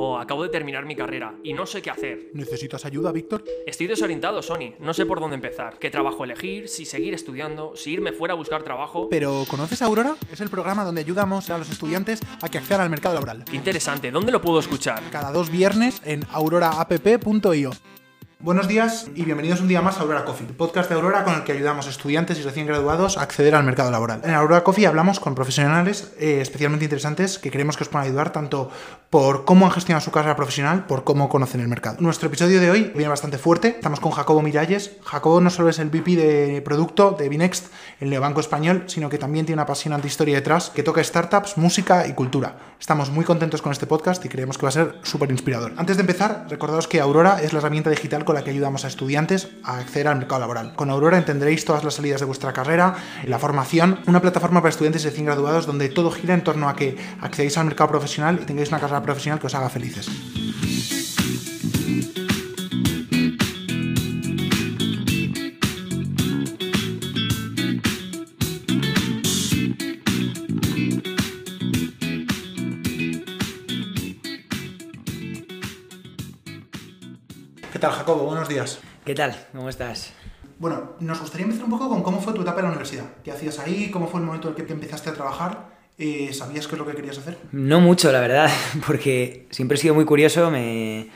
O acabo de terminar mi carrera y no sé qué hacer. ¿Necesitas ayuda, Víctor? Estoy desorientado, Sony. No sé por dónde empezar. ¿Qué trabajo elegir? Si seguir estudiando, si irme fuera a buscar trabajo. ¿Pero conoces Aurora? Es el programa donde ayudamos a los estudiantes a que accedan al mercado laboral. Qué interesante. ¿Dónde lo puedo escuchar? Cada dos viernes en auroraapp.io. Buenos días y bienvenidos un día más a Aurora Coffee, el podcast de Aurora con el que ayudamos a estudiantes y recién graduados a acceder al mercado laboral. En Aurora Coffee hablamos con profesionales eh, especialmente interesantes que creemos que os pueden ayudar tanto por cómo han gestionado su carrera profesional, por cómo conocen el mercado. Nuestro episodio de hoy viene bastante fuerte. Estamos con Jacobo Miralles. Jacobo no solo es el VP de producto de Binext, el neobanco español, sino que también tiene una apasionante historia detrás que toca startups, música y cultura. Estamos muy contentos con este podcast y creemos que va a ser súper inspirador. Antes de empezar, recordaros que Aurora es la herramienta digital con la que ayudamos a estudiantes a acceder al mercado laboral. Con Aurora entenderéis todas las salidas de vuestra carrera, la formación, una plataforma para estudiantes recién graduados donde todo gira en torno a que accedéis al mercado profesional y tengáis una carrera profesional que os haga felices. Buenos días. ¿Qué tal? ¿Cómo estás? Bueno, nos gustaría empezar un poco con cómo fue tu etapa en la universidad. ¿Qué hacías ahí? ¿Cómo fue el momento en el que empezaste a trabajar? Eh, ¿Sabías qué es lo que querías hacer? No mucho, la verdad, porque siempre he sido muy curioso, me,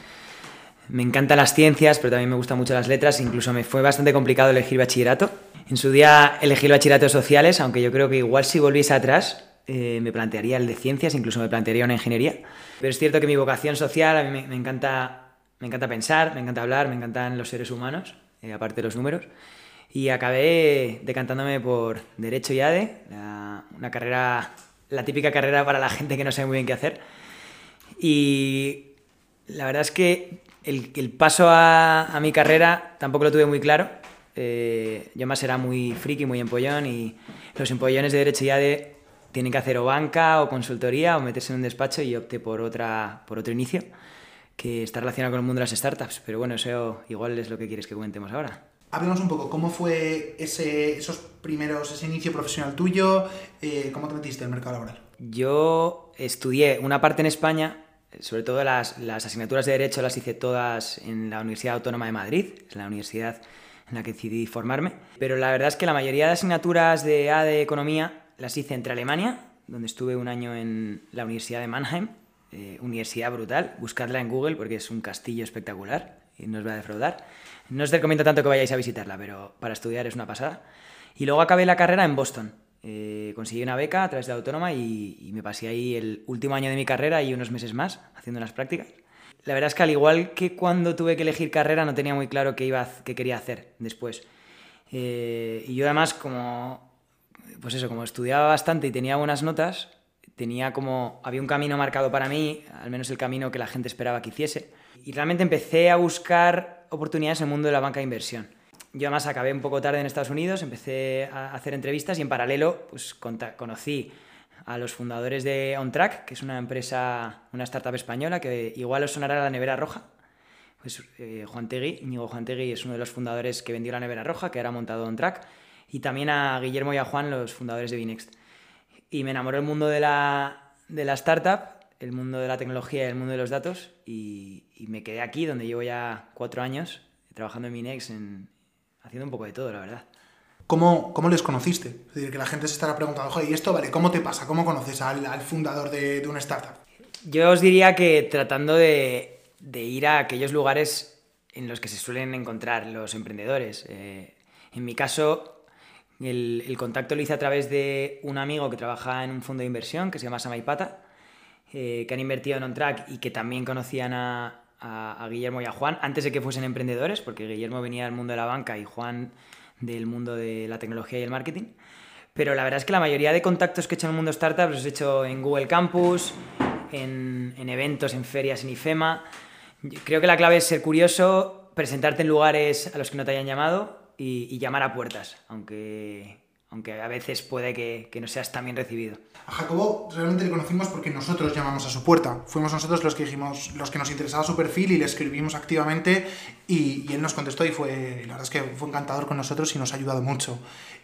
me encantan las ciencias, pero también me gustan mucho las letras, incluso me fue bastante complicado elegir bachillerato. En su día elegí el bachillerato de sociales, aunque yo creo que igual si volviese atrás eh, me plantearía el de ciencias, incluso me plantearía una ingeniería. Pero es cierto que mi vocación social, a mí me, me encanta, me encanta pensar, me encanta hablar, me encantan los seres humanos, eh, aparte de los números. Y acabé decantándome por Derecho y ADE, la- una carrera, la típica carrera para la gente que no sabe muy bien qué hacer. Y la verdad es que el, paso a, a mi carrera tampoco lo tuve muy claro. Eh, yo más era muy friki, muy empollón y los empollones de Derecho y ADE tienen que hacer o banca o consultoría o meterse en un despacho y opté por, otra, por otro inicio que está relacionado con el mundo de las startups. Pero bueno, eso igual es lo que quieres que comentemos ahora. Háblanos un poco, ¿cómo fue ese, esos primeros, ese inicio profesional tuyo? Eh, ¿Cómo te metiste en el mercado laboral? Yo estudié una parte en España, sobre todo las, las asignaturas de Derecho las hice todas en la Universidad Autónoma de Madrid, es la universidad en la que decidí formarme. Pero la verdad es que la mayoría de asignaturas de A de Economía las hice entre Alemania, donde estuve un año en la Universidad de Mannheim, eh, universidad brutal, buscadla en Google porque es un castillo espectacular y no os va a defraudar. No os recomiendo tanto que vayáis a visitarla, pero para estudiar es una pasada. Y luego acabé la carrera en Boston. Eh, conseguí una beca a través de autónoma y, me pasé ahí el último año de mi carrera y unos meses más haciendo unas prácticas. La verdad es que al igual que cuando tuve que elegir carrera no tenía muy claro qué, iba a qué quería hacer después. Eh, y yo además como, pues eso, como estudiaba bastante y tenía buenas notas, tenía como, había un camino marcado para mí, al menos el camino que la gente esperaba que hiciese. Y realmente empecé a buscar oportunidades en el mundo de la banca de inversión. Yo además acabé un poco tarde en Estados Unidos, empecé a hacer entrevistas y en paralelo pues conocí a los fundadores de OnTrack, que es una empresa, una startup española que igual os sonará la nevera roja. Pues eh, Juan Tegui, Íñigo Juan Tegui es uno de los fundadores que vendió la nevera roja, que ahora ha montado OnTrack, y también a Guillermo y a Juan, los fundadores de Binext. Y me enamoró el mundo de la, de la startup, el mundo de la tecnología y el mundo de los datos, y, y me quedé aquí, donde llevo ya cuatro años trabajando en Binext, en, haciendo un poco de todo, la verdad. ¿Cómo, cómo les conociste? Es decir, que la gente se estará preguntando, oye, ¿y esto vale? ¿Cómo te pasa? ¿Cómo conoces al, al fundador de, de una startup? Yo os diría que tratando de, de ir a aquellos lugares en los que se suelen encontrar los emprendedores. Eh, en mi caso, el, contacto lo hice a través de un amigo que trabaja en un fondo de inversión que se llama Samaipata, eh, que han invertido en OnTrack y que también conocían a, Guillermo y a Juan antes de que fuesen emprendedores, porque Guillermo venía del mundo de la banca y Juan del mundo de la tecnología y el marketing. Pero la verdad es que la mayoría de contactos que he hecho en el mundo startup los he hecho en Google Campus, en, en eventos, en ferias, en IFEMA. Creo que la clave es ser curioso, presentarte en lugares a los que no te hayan llamado y, y llamar a puertas, aunque, aunque a veces puede que, que no seas tan bien recibido. A Jacobo realmente le conocimos porque nosotros llamamos a su puerta. Fuimos nosotros los que dijimos, los que nos interesaba su perfil y le escribimos activamente y, y él nos contestó y fue, la verdad es que fue encantador con nosotros y nos ha ayudado mucho.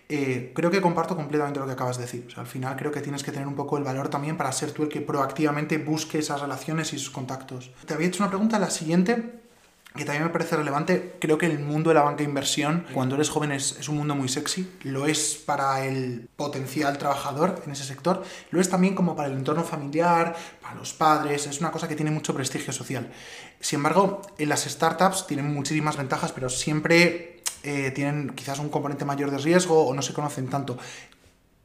Eh, creo que comparto completamente lo que acabas de decir. O sea, al final creo que tienes que tener un poco el valor también para ser tú el que proactivamente busque esas relaciones y esos contactos. Te había hecho una pregunta, la siguiente, que también me parece relevante. Creo que el mundo de la banca de inversión, cuando eres joven, es, es, un mundo muy sexy. Lo es para el potencial trabajador en ese sector. Lo es también como para el entorno familiar, para los padres. Es una cosa que tiene mucho prestigio social. Sin embargo, en las startups tienen muchísimas ventajas, pero siempre eh, tienen quizás un componente mayor de riesgo o no se conocen tanto.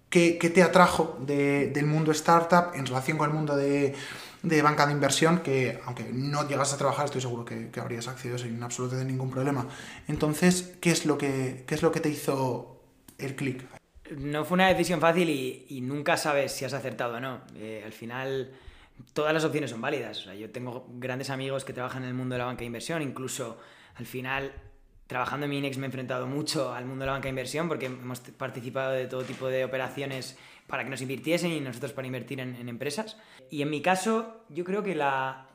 ¿Qué, qué te atrajo de, del mundo startup en relación con el mundo de, de, banca de inversión? Que aunque no llegas a trabajar, estoy seguro que, que habrías accedido sin absolutamente ningún problema. Entonces, ¿qué es lo que, qué es lo que te hizo el clic? No fue una decisión fácil y, nunca sabes si has acertado o no. Eh, al final, todas las opciones son válidas. Yo tengo grandes amigos que trabajan en el mundo de la banca de inversión, incluso al final trabajando en Minex me he enfrentado mucho al mundo de la banca de inversión porque hemos participado de todo tipo de operaciones para que nos invirtiesen y nosotros para invertir en, empresas. Y en mi caso, yo creo que la,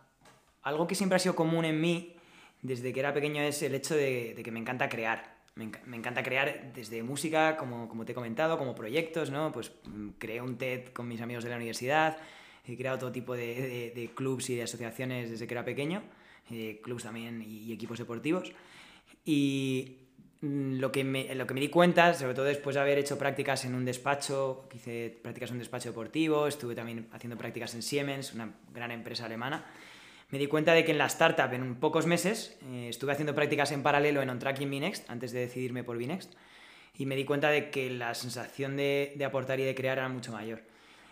algo que siempre ha sido común en mí desde que era pequeño es el hecho de, que me encanta crear. Me, encanta crear desde música, como, como te he comentado, como proyectos, ¿no? Pues mm, creé un TED con mis amigos de la universidad, he creado todo tipo de, de, de clubs y de asociaciones desde que era pequeño, eh, clubs también y, y equipos deportivos. Y mm, lo que, me, lo que me di cuenta, sobre todo después de haber hecho prácticas en un despacho, hice prácticas en un despacho deportivo, estuve también haciendo prácticas en Siemens, una gran empresa alemana, me di cuenta de que en la startup, en pocos meses, eh, estuve haciendo prácticas en paralelo en OnTrack y Binext, antes de decidirme por Binext, y me di cuenta de que la sensación de, de aportar y de crear era mucho mayor.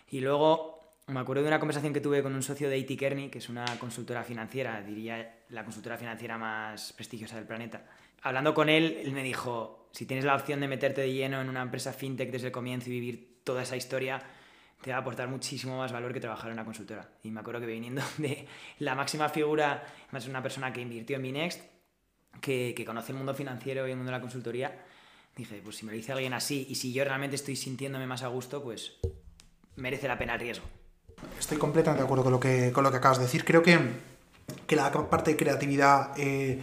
Y luego me acuerdo de una conversación que tuve con un socio de IT Kearney, que es una consultora financiera, diría la consultora financiera más prestigiosa del planeta, hablando con él, él me dijo, si tienes la opción de meterte de lleno en una empresa fintech desde el comienzo y vivir toda esa historia, te va a aportar muchísimo más valor que trabajar en una consultora. Y me acuerdo que viniendo de la máxima figura, más una persona que invirtió en Binext, que, que conoce el mundo financiero y el mundo de la consultoría, dije, pues si me lo dice alguien así y si yo realmente estoy sintiéndome más a gusto, pues merece la pena el riesgo. Estoy completamente de acuerdo con lo que, con lo que acabas de decir. Creo que, que la parte de creatividad eh,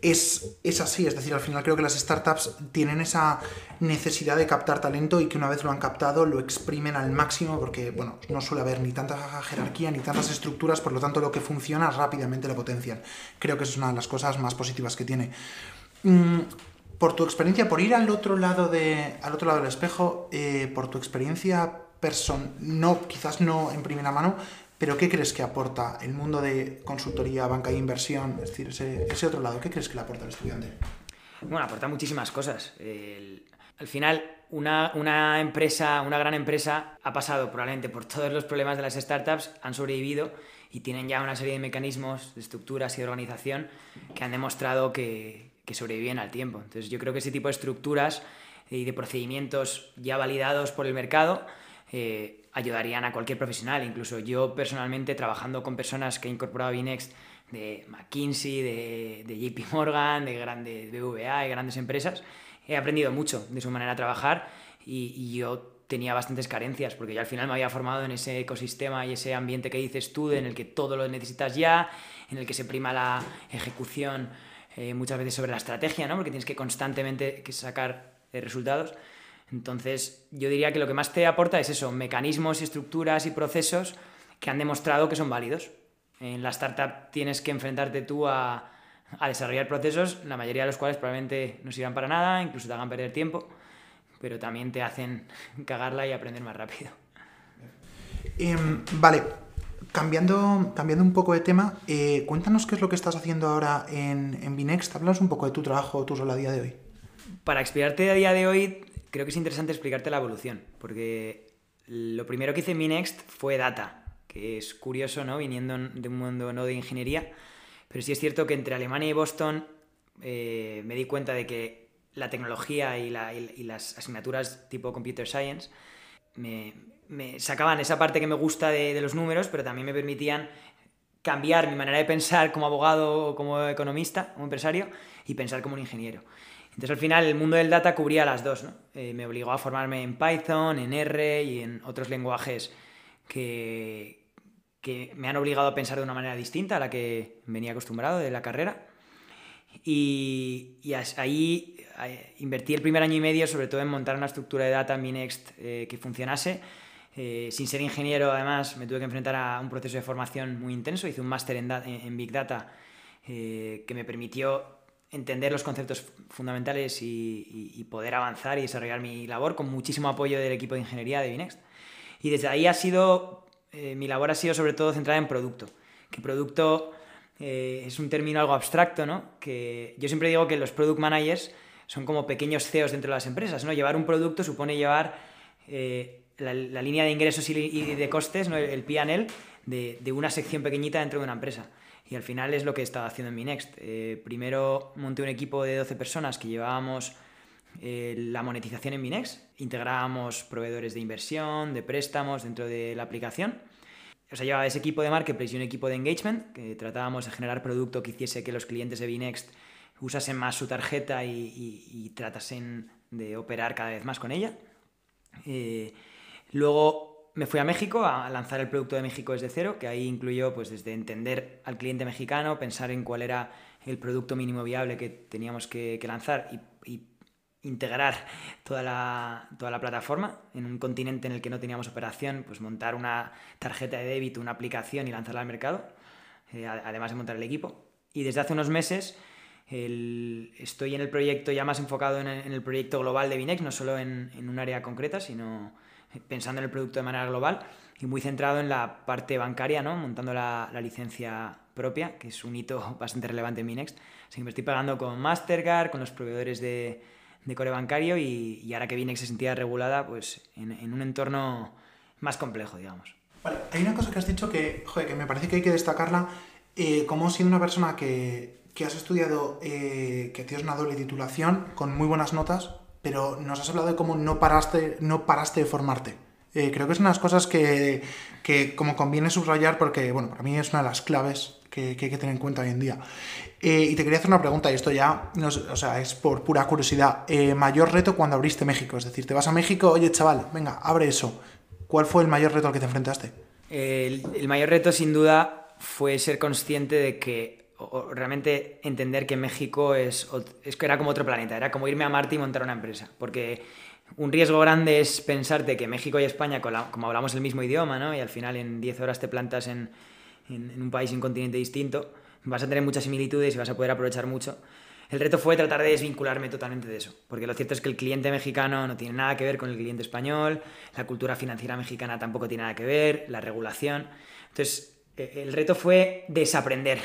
es, es, así, es decir, al final creo que las startups tienen esa necesidad de captar talento y que una vez lo han captado lo exprimen al máximo porque, bueno, no suele haber ni tanta jerarquía ni tantas estructuras, por lo tanto lo que funciona rápidamente lo potencian. Creo que es una de las cosas más positivas que tiene. Mm, por tu experiencia, por ir al otro lado, de, al otro lado del espejo, eh, por tu experiencia no, quizás no en primera mano, pero ¿qué crees que aporta el mundo de consultoría, banca e inversión? Es decir, ese, otro lado, ¿qué crees que le aporta al estudiante? Bueno, aporta muchísimas cosas. Al final, una, una, empresa, una gran empresa, ha pasado probablemente por todos los problemas de las startups, han sobrevivido y tienen ya una serie de mecanismos, de estructuras y de organización que han demostrado que, que sobreviven al tiempo. Entonces, yo creo que ese tipo de estructuras y de procedimientos ya validados por el mercado eh, ayudarían a cualquier profesional. Incluso yo personalmente, trabajando con personas que he incorporado a Binext de McKinsey, de, de JP Morgan, de grandes BVA, de grandes empresas, he aprendido mucho de su manera de trabajar y, y, yo tenía bastantes carencias porque yo al final me había formado en ese ecosistema y ese ambiente que dices tú, en el que todo lo necesitas ya, en el que se prima la ejecución eh, muchas veces sobre la estrategia, ¿no? porque tienes que constantemente sacar eh, resultados. Entonces, yo diría que lo que más te aporta es eso, mecanismos, estructuras y procesos que han demostrado que son válidos. En la startup tienes que enfrentarte tú a, a desarrollar procesos, la mayoría de los cuales probablemente no sirvan para nada, incluso te hagan perder tiempo, pero también te hacen cagarla y aprender más rápido. Eh, vale, cambiando, cambiando un poco de tema, eh, cuéntanos qué es lo que estás haciendo ahora en, en Binext. Háblanos un poco de tu trabajo, tu rol a día de hoy. Para explicarte a día de hoy, creo que es interesante explicarte la evolución, porque lo primero que hice en Minext fue data, que es curioso, ¿no? Viniendo de un mundo no de ingeniería, pero sí es cierto que entre Alemania y Boston eh, me di cuenta de que la tecnología y, la, y, y las asignaturas tipo Computer Science me, me, sacaban esa parte que me gusta de, de los números, pero también me permitían cambiar mi manera de pensar como abogado o como economista, como empresario, y pensar como un ingeniero. Entonces al final el mundo del data cubría las dos. Eh, me obligó a formarme en Python, en R y en otros lenguajes que, me han obligado a pensar de una manera distinta a la que venía acostumbrado de la carrera. Y, ahí eh, invertí el primer año y medio sobre todo en montar una estructura de data en eh, que funcionase. Sin ser ingeniero, además, me tuve que enfrentar a un proceso de formación muy intenso. Hice un máster en, Big Data que me permitió entender los conceptos fundamentales y, poder avanzar y desarrollar mi labor con muchísimo apoyo del equipo de ingeniería de Binext. Y desde ahí ha sido, mi labor ha sido sobre todo centrada en producto. Que producto eh, es un término algo abstracto, ¿no? Que yo siempre digo que los product managers son como pequeños CEOs dentro de las empresas, ¿no? Llevar un producto supone llevar eh, la, línea de ingresos y, de costes, ¿no? el P&L, de, una sección pequeñita dentro de una empresa. Y al final es lo que he estado haciendo en mi Next. Eh, primero monté un equipo de 12 personas que llevábamos la monetización en Minex, integrábamos proveedores de inversión, de préstamos dentro de la aplicación o sea, llevaba ese equipo de marketplace y un equipo de engagement, que tratábamos de generar producto que hiciese que los clientes de Binext usasen más su tarjeta y, tratasen de operar cada vez más con ella. Eh, luego me fui a México a lanzar el producto de México desde cero, que ahí incluyó pues desde entender al cliente mexicano, pensar en cuál era el producto mínimo viable que teníamos que, lanzar y integrar toda la, toda la plataforma en un continente en el que no teníamos operación, pues montar una tarjeta de débito, una aplicación y lanzarla al mercado, eh, además de montar el equipo. Y desde hace unos meses estoy en el proyecto ya más enfocado en el, proyecto global de Binex, no solo en, en, un área concreta, sino pensando en el producto de manera global y muy centrado en la parte bancaria, ¿no? montando la, la licencia propia, que es un hito bastante relevante en Binext. Así que me estoy pagando con Mastercard, con los proveedores de, de core bancario y, ahora que Binex se sentía regulada, pues en, un entorno más complejo, digamos. Vale, hay una cosa que has dicho que, que me parece que hay que destacarla, eh, como siendo una persona que, que has estudiado, eh, que tienes una doble titulación, con muy buenas notas, pero nos has hablado de cómo no paraste, no paraste de formarte. Eh, creo que es unas cosas que, que, como conviene subrayar porque, bueno, para mí es una de las claves que, que hay que tener en cuenta hoy en día. Eh, y te quería hacer una pregunta, y esto ya, no, o sea, es por pura curiosidad. Eh, mayor reto cuando abriste México, es decir, te vas a México, oye chaval, venga, abre eso. ¿Cuál fue el mayor reto al que te enfrentaste? El, mayor reto, sin duda, fue ser consciente de que, o, realmente entender que México es, es, era como otro planeta, era como irme a Marte y montar una empresa. Porque un riesgo grande es pensarte que México y España, como hablamos el mismo idioma, ¿no? y al final en 10 horas te plantas en, en, un país y un continente distinto, vas a tener muchas similitudes y vas a poder aprovechar mucho. El reto fue tratar de desvincularme totalmente de eso, porque lo cierto es que el cliente mexicano no tiene nada que ver con el cliente español, la cultura financiera mexicana tampoco tiene nada que ver, la regulación. Entonces, e, el reto fue desaprender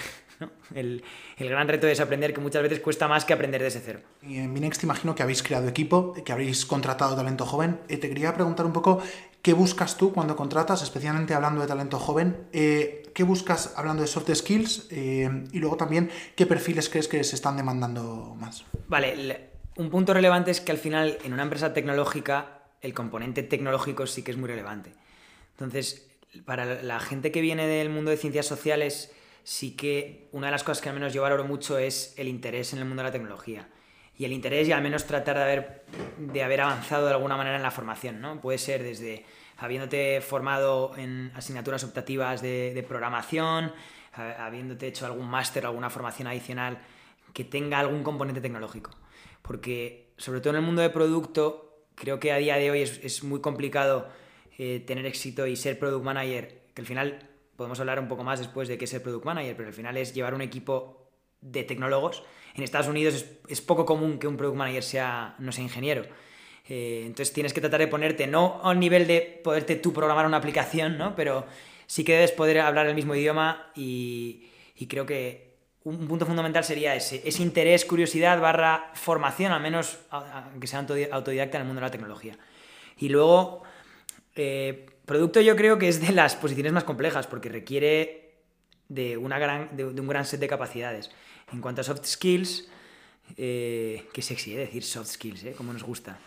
el, gran reto es aprender que muchas veces cuesta más que aprender desde cero. Y en Minex te imagino que habéis creado equipo, que habéis contratado talento joven. Eh, te quería preguntar un poco qué buscas tú cuando contratas, especialmente hablando de talento joven. Eh, ¿Qué buscas hablando de soft skills? Eh, y luego también, ¿qué perfiles crees que se están demandando más? Vale, un punto relevante es que al final en una empresa tecnológica el componente tecnológico sí que es muy relevante. Entonces, para la gente que viene del mundo de ciencias sociales sí que una de las cosas que al menos yo valoro mucho es el interés en el mundo de la tecnología. Y el interés y al menos tratar de haber, de haber avanzado de alguna manera en la formación, ¿no? Puede ser desde habiéndote formado en asignaturas optativas de, programación, habiéndote hecho algún máster, alguna formación adicional que tenga algún componente tecnológico. Porque, sobre todo en el mundo de producto, creo que a día de hoy es, muy complicado eh, tener éxito y ser product manager, que al final podemos hablar un poco más después de qué es el product manager, pero al final es llevar un equipo de tecnólogos. En Estados Unidos es, poco común que un product manager sea, no sea ingeniero. Eh, entonces tienes que tratar de ponerte, no a un nivel de poderte tú programar una aplicación, ¿no? pero sí que debes poder hablar el mismo idioma y, creo que un punto fundamental sería ese, ese interés, curiosidad barra formación, al menos aunque sea autodidacta en el mundo de la tecnología. Y luego, eh, Producto yo creo que es de las posiciones más complejas porque requiere de, una gran, de, un gran set de capacidades. En cuanto a soft skills, eh, que sexy ¿eh? decir soft skills, ¿eh? como nos gusta.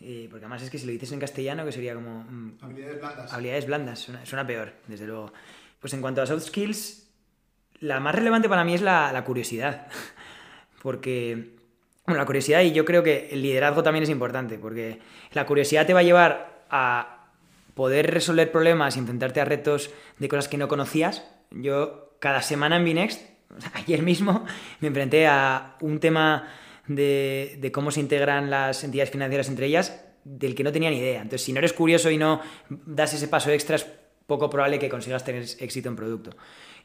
Eh, porque además es que si lo dices en castellano, que sería como... Mm, habilidades blandas. Habilidades blandas, suena, peor, desde luego. Pues en cuanto a soft skills, la más relevante para mí es la, la curiosidad. porque bueno, la curiosidad y yo creo que el liderazgo también es importante, porque la curiosidad te va a llevar a poder resolver problemas y enfrentarte a retos de cosas que no conocías. Yo cada semana en Binext, ayer mismo me enfrenté a un tema de, de, cómo se integran las entidades financieras entre ellas del que no tenía ni idea. Entonces, si no eres curioso y no das ese paso extra, es poco probable que consigas tener éxito en producto.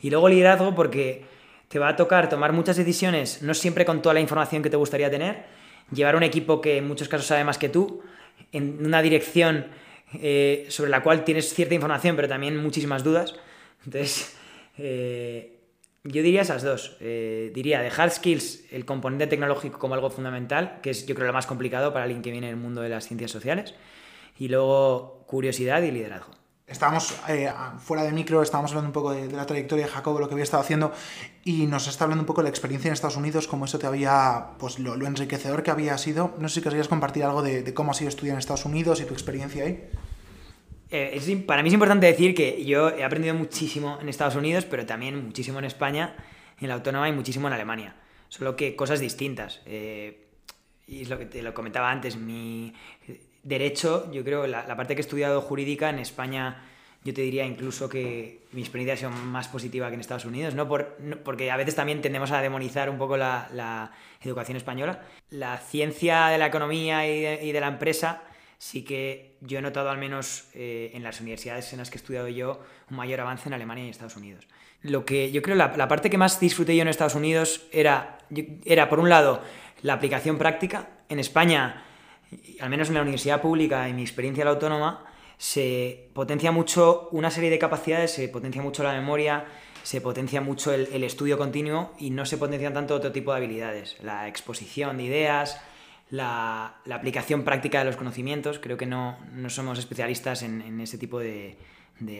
Y luego liderazgo porque te va a tocar tomar muchas decisiones, no siempre con toda la información que te gustaría tener, llevar un equipo que en muchos casos sabe más que tú, en una dirección eh, sobre la cual tienes cierta información, pero también muchísimas dudas. Entonces, eh, yo diría esas dos. Eh, diría de hard skills el componente tecnológico como algo fundamental, que es yo creo lo más complicado para alguien que viene del mundo de las ciencias sociales. Y luego curiosidad y liderazgo. Estábamos eh, fuera de micro, estábamos hablando un poco de, la trayectoria de Jacobo, lo que había estado haciendo, y nos está hablando un poco de la experiencia en Estados Unidos, cómo eso te había, pues lo, enriquecedor que había sido. No sé si querrías compartir algo de, cómo ha sido estudiar en Estados Unidos y tu experiencia ahí. Eh, para mí es importante decir que yo he aprendido muchísimo en Estados Unidos, pero también muchísimo en España, en la autónoma y muchísimo en Alemania. Solo que cosas distintas. Eh, y es lo que te lo comentaba antes, mi derecho, yo creo, la, parte que he estudiado jurídica en España, yo te diría incluso que mi experiencia ha sido más positiva que en Estados Unidos, ¿no? Por, porque a veces también tendemos a demonizar un poco la, educación española. La ciencia de la economía y de la empresa sí que yo he notado al menos eh, en las universidades en las que he estudiado yo un mayor avance en Alemania y en Estados Unidos. Lo que yo creo la, la parte que más disfruté yo en Estados Unidos era, era, por un lado, la aplicación práctica. En España, al menos en la universidad pública, en mi experiencia la autónoma, se potencia mucho una serie de capacidades, se potencia mucho la memoria, se potencia mucho el, estudio continuo y no se potencian tanto otro tipo de habilidades. La exposición de ideas, la, aplicación práctica de los conocimientos. Creo que no, somos especialistas en, ese tipo de,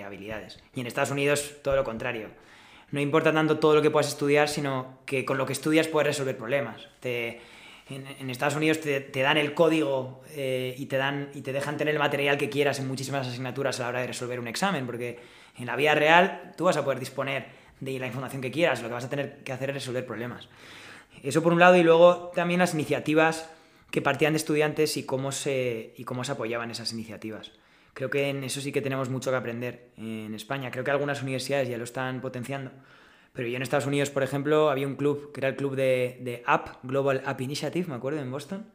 habilidades. Y en Estados Unidos todo lo contrario. No importa tanto todo lo que puedas estudiar, sino que con lo que estudias puedes resolver problemas. En, Estados Unidos te, dan el código eh, y, te dan, y te dejan tener el material que quieras en muchísimas asignaturas a la hora de resolver un examen, porque en la vida real tú vas a poder disponer de la información que quieras, lo que vas a tener que hacer es resolver problemas. Eso por un lado, y luego también las iniciativas que partían de estudiantes y cómo se, y cómo se apoyaban esas iniciativas. Creo que en eso sí que tenemos mucho que aprender en España. Creo que algunas universidades ya lo están potenciando. Pero yo en Estados Unidos, por ejemplo, había un club que era el club de, de App, Global App Initiative, me acuerdo, en Boston.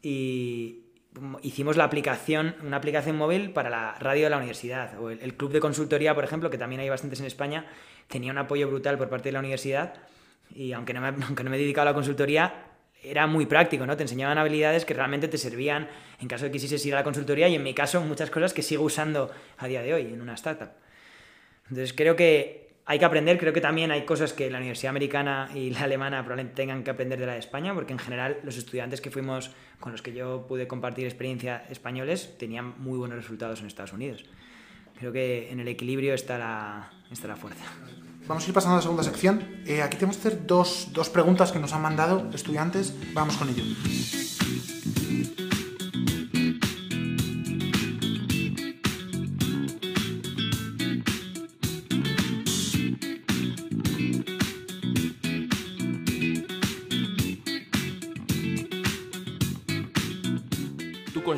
Y hicimos la aplicación, una aplicación móvil para la radio de la universidad. O el, club de consultoría, por ejemplo, que también hay bastantes en España, tenía un apoyo brutal por parte de la universidad. Y aunque no me, aunque no me he dedicado a la consultoría, era muy práctico, ¿no? Te enseñaban habilidades que realmente te servían en caso de que quisieses ir a la consultoría y en mi caso muchas cosas que sigo usando a día de hoy en una startup. Entonces creo que hay que aprender, creo que también hay cosas que la universidad americana y la alemana probablemente tengan que aprender de la de España, porque en general los estudiantes que fuimos, con los que yo pude compartir experiencia españoles, tenían muy buenos resultados en Estados Unidos. Creo que en el equilibrio está la, está la fuerza. Vamos a ir pasando a la segunda sección. Eh, aquí tenemos que hacer dos, dos preguntas que nos han mandado estudiantes. Vamos con ello.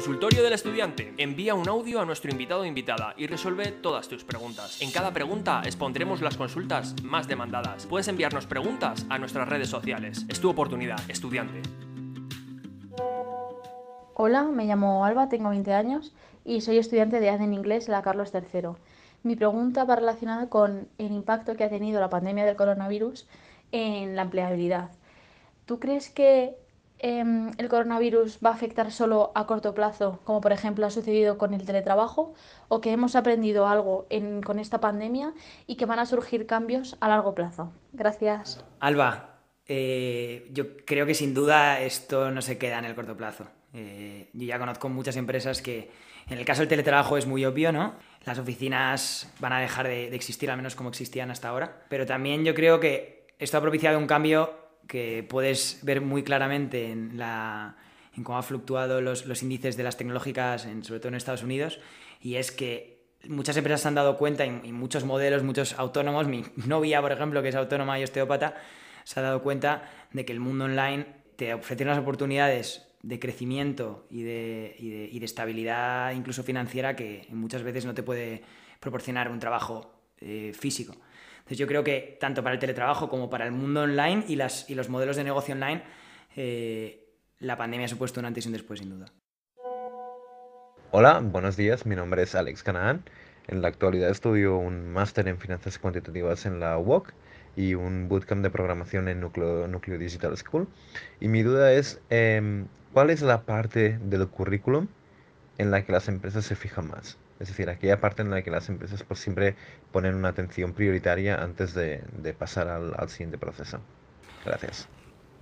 Consultorio del estudiante. Envía un audio a nuestro invitado o invitada y resuelve todas tus preguntas. En cada pregunta expondremos las consultas más demandadas. Puedes enviarnos preguntas a nuestras redes sociales. Es tu oportunidad, estudiante. Hola, me llamo Alba, tengo 20 años y soy estudiante de AD en inglés en la Carlos III. Mi pregunta va relacionada con el impacto que ha tenido la pandemia del coronavirus en la empleabilidad. ¿Tú crees que Em, el coronavirus va a afectar solo a corto plazo, como por ejemplo ha sucedido con el teletrabajo, o que hemos aprendido algo con esta pandemia y que van a surgir cambios a largo plazo. Gracias. Alba, eh, yo creo que sin duda esto no se queda en el corto plazo. Eh, yo ya conozco muchas empresas que, en el caso del teletrabajo es muy obvio, ¿no? Las oficinas van a dejar de, de existir, al menos como existían hasta ahora. Pero también yo creo que esto ha propiciado un cambio que puedes ver muy claramente en, la, en cómo han fluctuado los, los, índices de las tecnológicas, sobre todo en Estados Unidos, y es que muchas empresas se han dado cuenta, y, muchos modelos, muchos autónomos, mi novia, por ejemplo, que es autónoma y osteópata, se ha dado cuenta de que el mundo online te ofrece unas oportunidades de crecimiento y de, y de, y de estabilidad incluso financiera que muchas veces no te puede proporcionar un trabajo eh, físico. Entonces yo creo que tanto para el teletrabajo como para el mundo online y, las, y los modelos de negocio online, eh, la pandemia ha supuesto un antes y un después, sin duda. Hola, buenos días. Mi nombre es Alex Canaan. En la actualidad estudio un máster en finanzas cuantitativas en la UOC y un bootcamp de programación en Núcleo, Digital School. Y mi duda es, em, ¿cuál es la parte del currículum en la que las empresas se fijan más? Es decir, aquella parte en la que las empresas pues, siempre ponen una atención prioritaria antes de, pasar al, siguiente proceso. Gracias.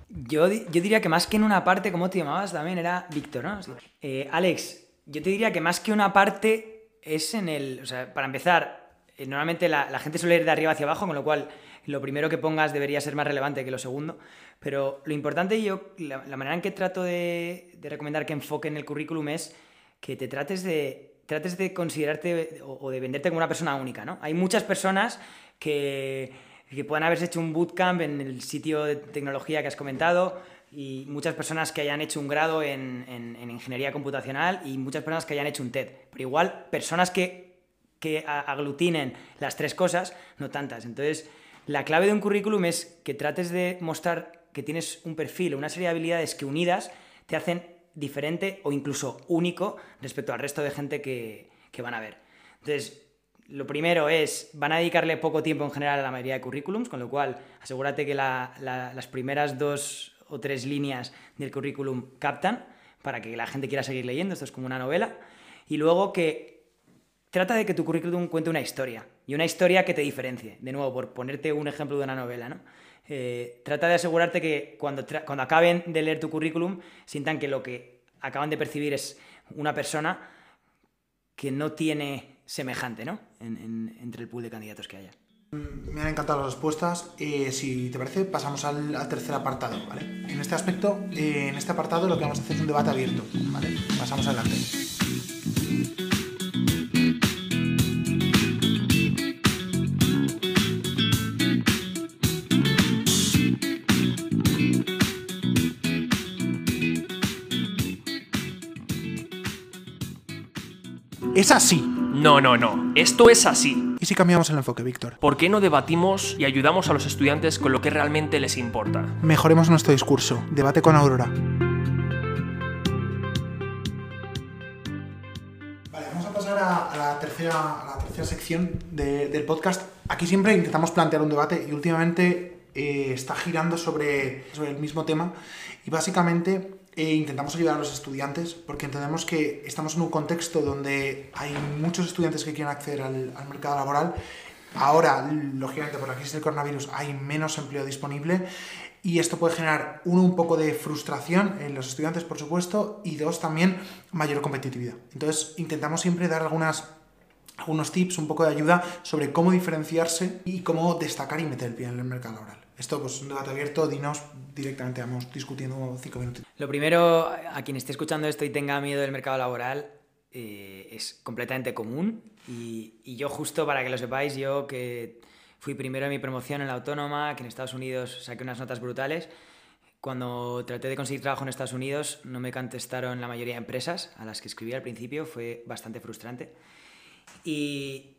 Yo, yo, diría que más que en una parte, como te llamabas también, era Víctor, ¿no? Eh, Alex, yo te diría que más que una parte es en el... O sea, para empezar, eh, normalmente la, gente suele ir de arriba hacia abajo, con lo cual lo primero que pongas debería ser más relevante que lo segundo. Pero lo importante, yo, la, manera en que trato de, de recomendar que enfoque en el currículum es que te trates de trates de considerarte o, de venderte como una persona única, ¿no? Hay muchas personas que, que puedan haberse hecho un bootcamp en el sitio de tecnología que has comentado y muchas personas que hayan hecho un grado en, en, ingeniería computacional y muchas personas que hayan hecho un TED. Pero igual, personas que, que aglutinen las tres cosas, no tantas. Entonces, la clave de un currículum es que trates de mostrar que tienes un perfil, una serie de habilidades que unidas te hacen diferente o incluso único respecto al resto de gente que, van a ver. Entonces, lo primero es, van a dedicarle poco tiempo en general a la mayoría de currículums, con lo cual asegúrate que las primeras dos o tres líneas del currículum captan para que la gente quiera seguir leyendo, esto es como una novela, y luego que trata de que tu currículum cuente una historia, y una historia que te diferencie, de nuevo, por ponerte un ejemplo de una novela, ¿no? Eh, trata de asegurarte que cuando, cuando acaben de leer tu currículum sientan que lo que acaban de percibir es una persona que no tiene semejante ¿no? entre el pool de candidatos que haya. Me han encantado las respuestas. Eh, si te parece, pasamos al, tercer apartado. En este aspecto, eh, en este apartado, lo que vamos a hacer es un debate abierto. Pasamos adelante. Es así. No, no, no. Esto es así. ¿Y si cambiamos el enfoque, Víctor? ¿Por qué no debatimos y ayudamos a los estudiantes con lo que realmente les importa? Mejoremos nuestro discurso. Debate con Aurora. Vale, vamos a pasar a, la, tercera, la tercera sección del podcast. Aquí siempre intentamos plantear un debate y últimamente eh, está girando sobre, sobre el mismo tema. Y básicamente e intentamos ayudar a los estudiantes porque entendemos que estamos en un contexto donde hay muchos estudiantes que quieren acceder al, mercado laboral. Ahora, lógicamente, por la crisis del coronavirus hay menos empleo disponible y esto puede generar, uno, un poco de frustración en los estudiantes, por supuesto, y dos, también mayor competitividad. Entonces, intentamos siempre dar algunas algunos tips, un poco de ayuda sobre cómo diferenciarse y cómo destacar y meter el pie en el mercado laboral. Esto, pues, un debate abierto, dinos directamente, vamos discutiendo cinco minutos. Lo primero, a quien esté escuchando esto y tenga miedo del mercado laboral, eh, es completamente común. Y, y, yo, justo para que lo sepáis, yo que fui primero en mi promoción en la autónoma, que en Estados Unidos saqué unas notas brutales. Cuando traté de conseguir trabajo en Estados Unidos, no me contestaron la mayoría de empresas a las que escribí al principio, fue bastante frustrante. Y,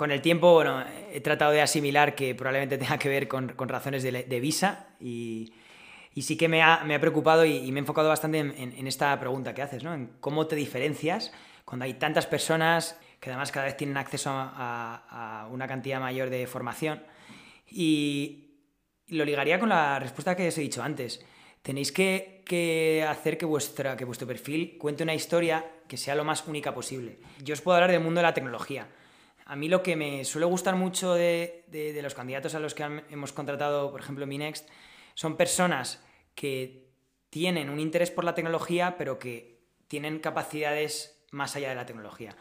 con el tiempo, bueno, he tratado de asimilar que probablemente tenga que ver con, razones de, visa y, sí que me ha, preocupado y, me he enfocado bastante en, esta pregunta que haces, ¿no? En cómo te diferencias cuando hay tantas personas que además cada vez tienen acceso a, una cantidad mayor de formación. Y lo ligaría con la respuesta que os he dicho antes. Tenéis que, que hacer que, vuestra, que vuestro perfil cuente una historia que sea lo más única posible. Yo os puedo hablar del mundo de la tecnología a mí lo que me suele gustar mucho de, los candidatos a los que hemos contratado, por ejemplo, en Minext, son personas que tienen un interés por la tecnología, pero que tienen capacidades más allá de la tecnología.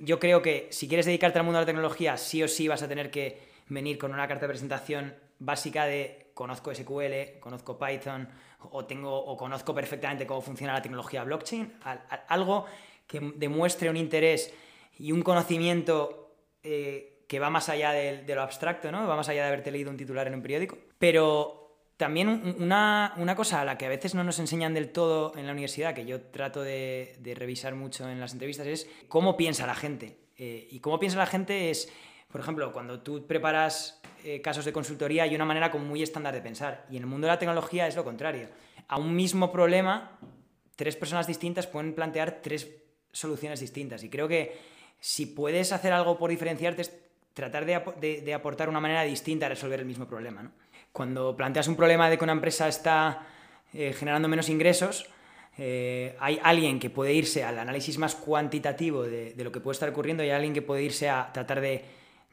yo creo que si quieres dedicarte al mundo de la tecnología, sí o sí vas a tener que venir con una carta de presentación básica de conozco SQL, conozco Python o, tengo, o conozco perfectamente cómo funciona la tecnología blockchain, algo que demuestre un interés y un conocimiento eh, que va más allá de, lo abstracto, ¿no? Va más allá de haberte leído un titular en un periódico. Pero también una, cosa a la que a veces no nos enseñan del todo en la universidad, que yo trato de, revisar mucho en las entrevistas, es cómo piensa la gente. Eh, y cómo piensa la gente es por ejemplo, cuando tú preparas eh, casos de consultoría hay una manera como muy estándar de pensar. Y en el mundo de la tecnología es lo contrario. A un mismo problema, tres personas distintas pueden plantear tres soluciones distintas. Y creo que si puedes hacer algo por diferenciarte es tratar de, aportar una manera distinta a resolver el mismo problema. Cuando planteas un problema de que una empresa está eh, generando menos ingresos, eh, hay alguien que puede irse al análisis más cuantitativo de, lo que puede estar ocurriendo y hay alguien que puede irse a tratar de,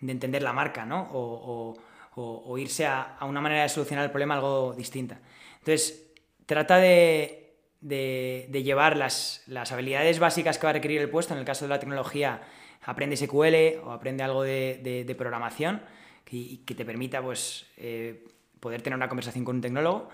entender la marca, ¿no? O, irse a, una manera de solucionar el problema algo distinta. Entonces, trata de, llevar las, habilidades básicas que va a requerir el puesto, en el caso de la tecnología, aprende SQL o aprende algo de, programación que, que, te permita pues, eh, poder tener una conversación con un tecnólogo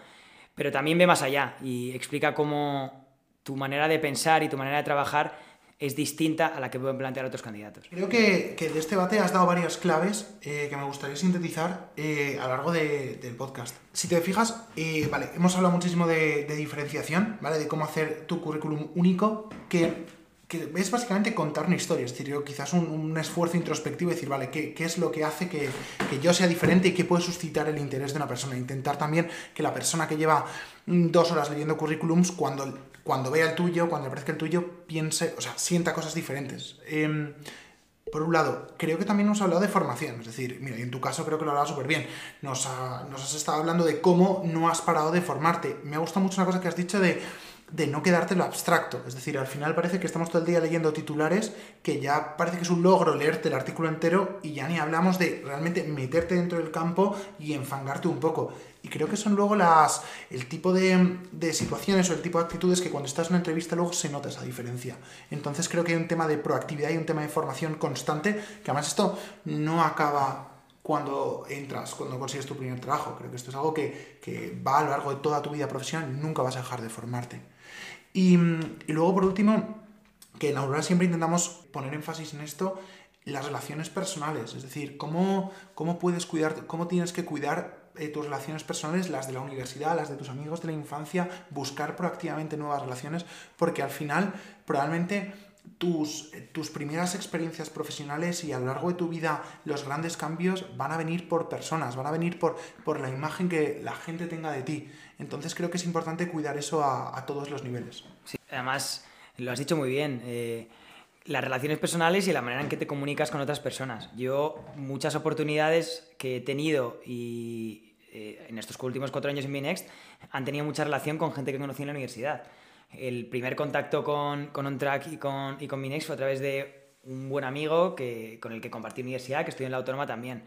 pero también ve más allá y explica cómo tu manera de pensar y tu manera de trabajar es distinta a la que pueden plantear otros candidatos. Creo que, de este debate has dado varias claves eh, que me gustaría sintetizar eh, a lo largo del podcast. Si te fijas, eh, vale, hemos hablado muchísimo de, de, diferenciación, ¿vale? De cómo hacer tu currículum único, que es básicamente contar una historia, es decir, yo quizás un, esfuerzo introspectivo decir, vale, ¿qué, es lo que hace que, yo sea diferente y qué puede suscitar el interés de una persona? Intentar también que la persona que lleva dos horas leyendo currículums, cuando, cuando vea el tuyo, cuando le parezca el tuyo, piense, o sea, sienta cosas diferentes. Em, por un lado, creo que también ha hablado de formación, es decir, mira, y en tu caso creo que lo ha hablado súper bien. Nos, nos has estado hablando de cómo no has parado de formarte. Me ha gustado mucho una cosa que has dicho de de no quedarte lo abstracto. Es decir, al final parece que estamos todo el día leyendo titulares que ya parece que es un logro leerte el artículo entero y ya ni hablamos de realmente meterte dentro del campo y enfangarte un poco. Y creo que son luego las el tipo de, de situaciones o el tipo de actitudes que cuando estás en una entrevista luego se nota esa diferencia. Entonces creo que hay un tema de proactividad y un tema de formación constante, que además esto no acaba cuando entras, cuando consigues tu primer trabajo. Creo que esto es algo que, que va a lo largo de toda tu vida profesional nunca vas a dejar de formarte. Y, luego, por último, que en Aurora siempre intentamos poner énfasis en esto, las relaciones personales, es decir, cómo, cómo puedes cuidar, cómo tienes que cuidar eh, tus relaciones personales, las de la universidad, las de tus amigos de la infancia, buscar proactivamente nuevas relaciones, porque al final probablemente tus, tus primeras experiencias profesionales y a lo largo de tu vida los grandes cambios van a venir por personas, van a venir por, por la imagen que la gente tenga de ti. Entonces creo que es importante cuidar eso a, todos los niveles. Sí, además lo has dicho muy bien. Eh, las relaciones personales y la manera en que te comunicas con otras personas. Yo muchas oportunidades que he tenido y eh, en estos últimos cuatro años en Binext han tenido mucha relación con gente que conocí en la universidad. El primer contacto con, con OnTrack y con, y con Binext fue a través de un buen amigo que, con el que compartí universidad, que estoy en la Autónoma también.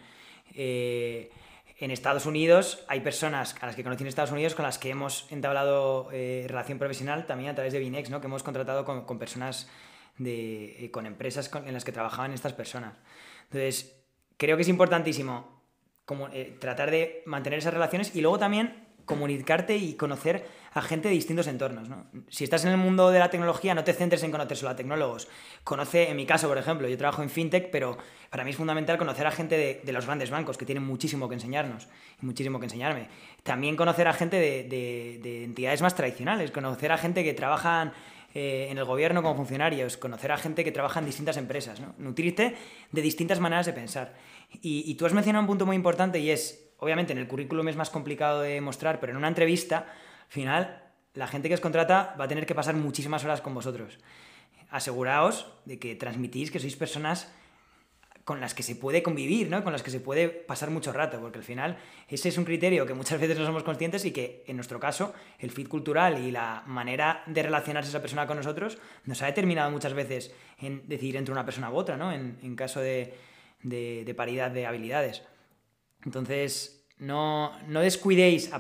Eh, en Estados Unidos hay personas a las que conocí en Estados Unidos con las que hemos entablado eh, relación profesional también a través de Binex, ¿no? que hemos contratado con, personas, de, eh, con empresas en las que trabajaban estas personas. Entonces, creo que es importantísimo como, eh, tratar de mantener esas relaciones y luego también comunicarte y conocer a gente de distintos entornos. ¿no? Si estás en el mundo de la tecnología, no te centres en conocer solo a tecnólogos. Conoce, en mi caso, por ejemplo, yo trabajo en fintech, pero para mí es fundamental conocer a gente de, los grandes bancos que tienen muchísimo que enseñarnos y muchísimo que enseñarme. También conocer a gente de, entidades más tradicionales, conocer a gente que trabajan eh, en el gobierno como funcionarios, conocer a gente que trabaja en distintas empresas, ¿no? nutrirte de distintas maneras de pensar. Y tú has mencionado un punto muy importante y es obviamente en el currículum es más complicado de mostrar, pero en una entrevista, al final, la gente que os contrata va a tener que pasar muchísimas horas con vosotros. Aseguraos de que transmitís que sois personas con las que se puede convivir, ¿no? con las que se puede pasar mucho rato, porque al final ese es un criterio que muchas veces no somos conscientes y que en nuestro caso el fit cultural y la manera de relacionarse esa persona con nosotros nos ha determinado muchas veces en decidir entre una persona u otra, ¿no? en, caso de, de paridad de habilidades. Entonces, no, no descuidéis,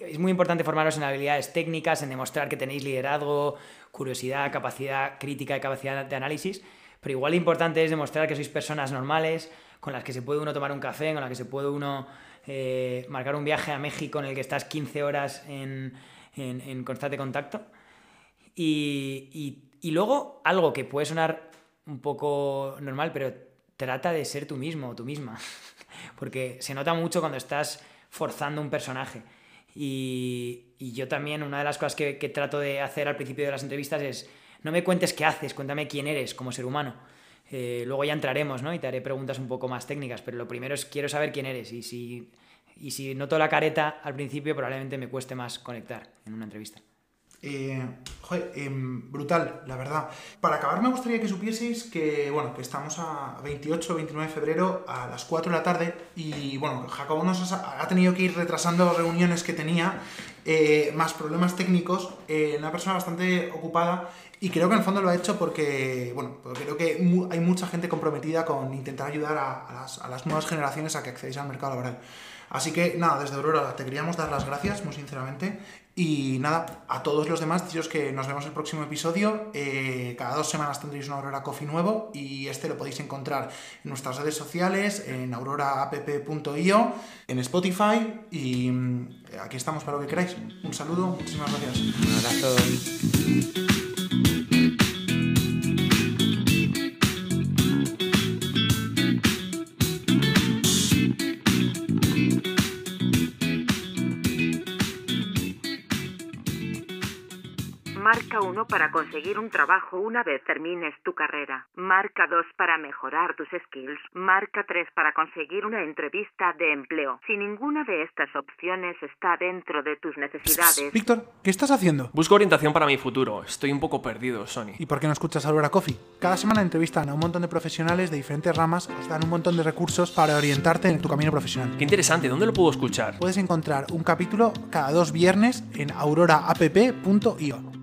es muy importante formaros en habilidades técnicas, en demostrar que tenéis liderazgo, curiosidad, capacidad crítica y capacidad de análisis, pero igual importante es demostrar que sois personas normales, con las que se puede uno tomar un café, con las que se puede uno eh, marcar un viaje a México en el que estás 15 horas en, constante contacto. Y, y luego algo que puede sonar un poco normal, pero trata de ser tú mismo o tú misma. porque se nota mucho cuando estás forzando un personaje. Y, yo también, una de las cosas que, trato de hacer al principio de las entrevistas es, no me cuentes qué haces, cuéntame quién eres como ser humano. Eh, luego ya entraremos, ¿no? Y te haré preguntas un poco más técnicas, pero lo primero es quiero saber quién eres y si, y si noto la careta al principio probablemente me cueste más conectar en una entrevista. Eh, joder, em, brutal, la verdad. Para acabar me gustaría que supieseis que, bueno, que estamos a 28 29 de febrero a las 4 de la tarde y, bueno, Jacobo nos ha, tenido que ir retrasando reuniones que tenía, eh, más problemas técnicos, eh, una persona bastante ocupada y creo que en el fondo lo ha hecho porque, bueno, porque creo que hay mucha gente comprometida con intentar ayudar a, las, a las nuevas generaciones a que accedáis al mercado laboral. Así que nada, desde Aurora te queríamos dar las gracias, muy sinceramente. Y nada, a todos los demás, deciros que nos vemos el próximo episodio. Eh, cada dos semanas tendréis un Aurora Coffee nuevo y este lo podéis encontrar en nuestras redes sociales, en auroraapp.io, en Spotify y mm, aquí estamos para lo que queráis. Un saludo, muchísimas gracias. Un abrazo. Marca 1 para conseguir un trabajo una vez termines tu carrera. Marca 2 para mejorar tus skills. Marca 3 para conseguir una entrevista de empleo. Si ninguna de estas opciones está dentro de tus necesidades. Víctor, ¿qué estás haciendo? Busco orientación para mi futuro. Estoy un poco perdido, Sony. ¿Y por qué no escuchas Aurora Coffee? Cada semana entrevistan a un montón de profesionales de diferentes ramas, os dan un montón de recursos para orientarte en tu camino profesional. Qué interesante, ¿dónde lo puedo escuchar? Puedes encontrar un capítulo cada dos viernes en auroraapp.io.